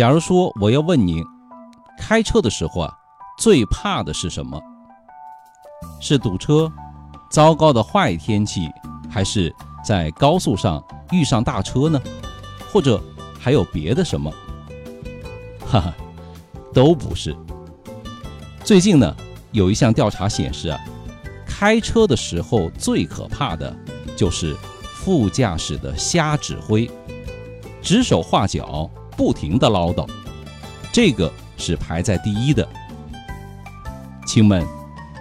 假如说我要问您，开车的时候啊，最怕的是什么？是堵车、糟糕的坏天气，还是在高速上遇上大车呢？或者还有别的什么？哈哈，都不是。最近呢，有一项调查显示啊，开车的时候最可怕的就是副驾驶的瞎指挥、指手画脚、不停的唠叨，这个是排在第一的。亲们，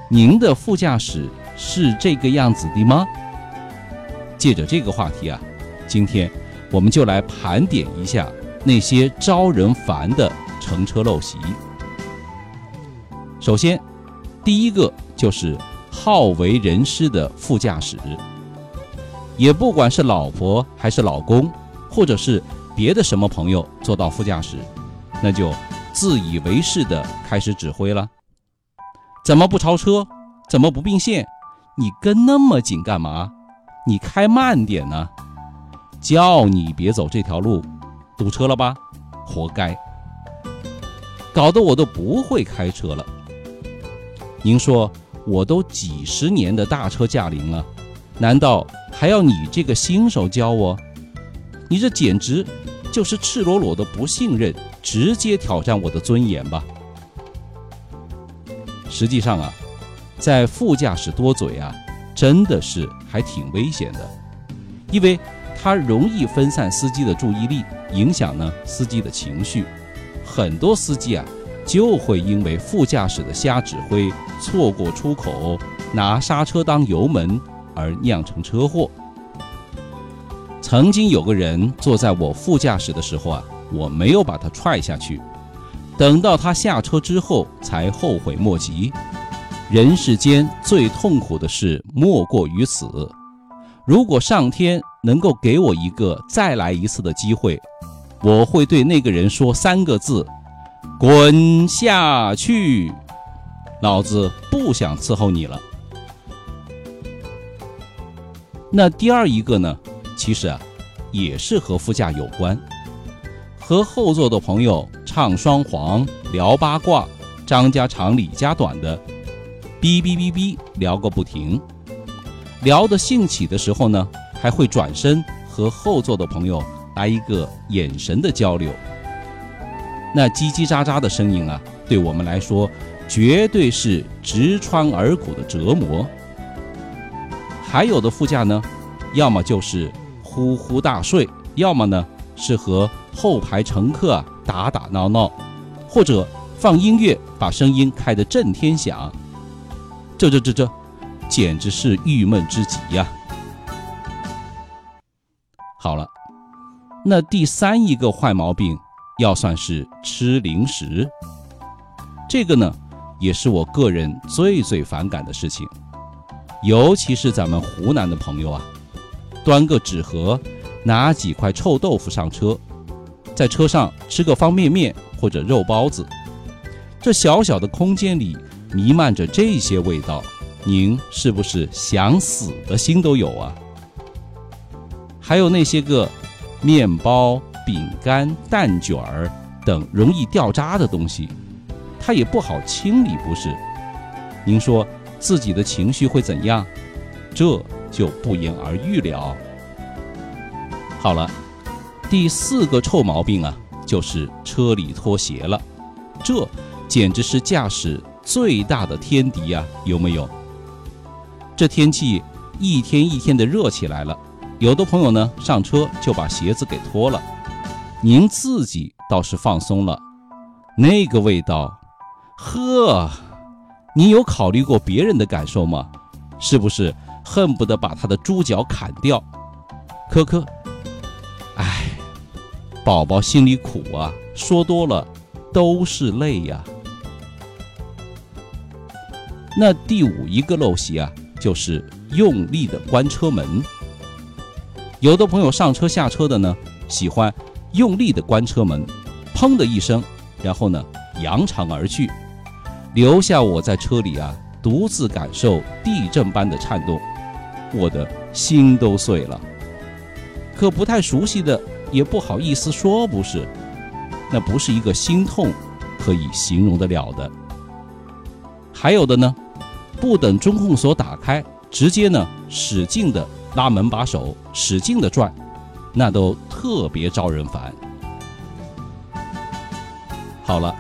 您的副驾驶是这个样子的吗？借着这个话题啊，今天我们就来盘点一下那些招人烦的乘车陋习。首先，第一个就是好为人师的副驾驶，也不管是老婆还是老公，或者是别的什么朋友坐到副驾驶，那就自以为是的开始指挥了。怎么不超车？怎么不并线？你跟那么紧干嘛？你开慢点呢？叫你别走这条路，堵车了吧？活该！搞得我都不会开车了。您说我都几十年的大车驾龄了，难道还要你这个新手教我？你这简直就是赤裸裸的不信任，直接挑战我的尊严吧！实际上啊，在副驾驶多嘴啊，真的是还挺危险的，因为它容易分散司机的注意力，影响呢司机的情绪。很多司机啊。就会因为副驾驶的瞎指挥、错过出口、拿刹车当油门而酿成车祸。曾经有个人坐在我副驾驶的时候啊，我没有把他踹下去，等到他下车之后才后悔莫及。人世间最痛苦的事莫过于此。如果上天能够给我一个再来一次的机会，我会对那个人说三个字。滚下去！老子不想伺候你了。那第二一个呢？其实啊，也是和副驾有关，和后座的朋友唱双簧、聊八卦，张家长李家短的，哔哔哔哔聊个不停。聊得兴起的时候呢，还会转身和后座的朋友来一个眼神的交流。那叽叽喳喳的声音啊，对我们来说绝对是直穿耳骨的折磨。还有的副驾呢，要么就是呼呼大睡，要么呢是和后排乘客啊打打闹闹，或者放音乐把声音开得震天响。这这这这，简直是郁闷之极呀！好了，那第三一个坏毛病。要算是吃零食，这个呢，也是我个人最最反感的事情。尤其是咱们湖南的朋友啊，端个纸盒，拿几块臭豆腐上车，在车上吃个方便面或者肉包子，这小小的空间里弥漫着这些味道，您是不是想死的心都有啊？还有那些个面包。饼干、蛋卷儿等容易掉渣的东西，它也不好清理，不是？您说自己的情绪会怎样？这就不言而喻了。好了，第四个臭毛病啊，就是车里脱鞋了，这简直是驾驶最大的天敌呀，有没有？这天气一天一天的热起来了，有的朋友呢上车就把鞋子给脱了。您自己倒是放松了，那个味道，呵，你有考虑过别人的感受吗？是不是恨不得把他的猪脚砍掉？科科，哎，宝宝心里苦啊，说多了都是泪呀。那第五一个陋习啊，就是用力的关车门。有的朋友上车下车的呢，喜欢。用力的关车门，砰的一声，然后呢，扬长而去，留下我在车里啊，独自感受地震般的颤动，我的心都碎了。可不太熟悉的也不好意思说，不是？那不是一个心痛可以形容得了的。还有的呢，不等中控锁打开，直接呢使劲的拉门把手，使劲的转，那都特别招人烦。好了，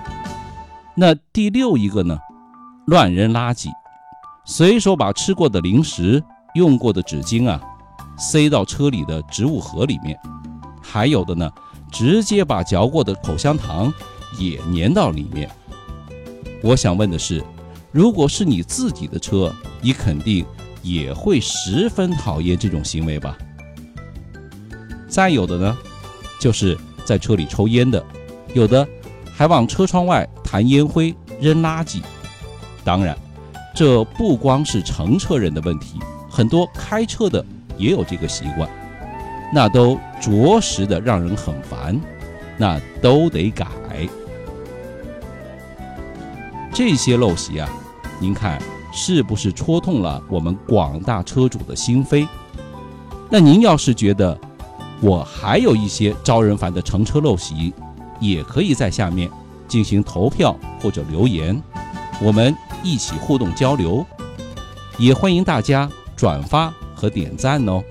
那第六一个呢，乱扔垃圾，随手把吃过的零食、用过的纸巾啊，塞到车里的植物盒里面，还有的呢，直接把嚼过的口香糖也粘到里面。我想问的是。如果是你自己的车，你肯定也会十分讨厌这种行为吧？再有的呢，就是在车里抽烟的，有的还往车窗外弹烟灰、扔垃圾。当然，这不光是乘车人的问题，很多开车的也有这个习惯，那都着实的让人很烦，那都得改。这些陋习啊，您看是不是戳痛了我们广大车主的心扉？那您要是觉得我还有一些招人烦的乘车陋习，也可以在下面进行投票或者留言，我们一起互动交流。也欢迎大家转发和点赞哦。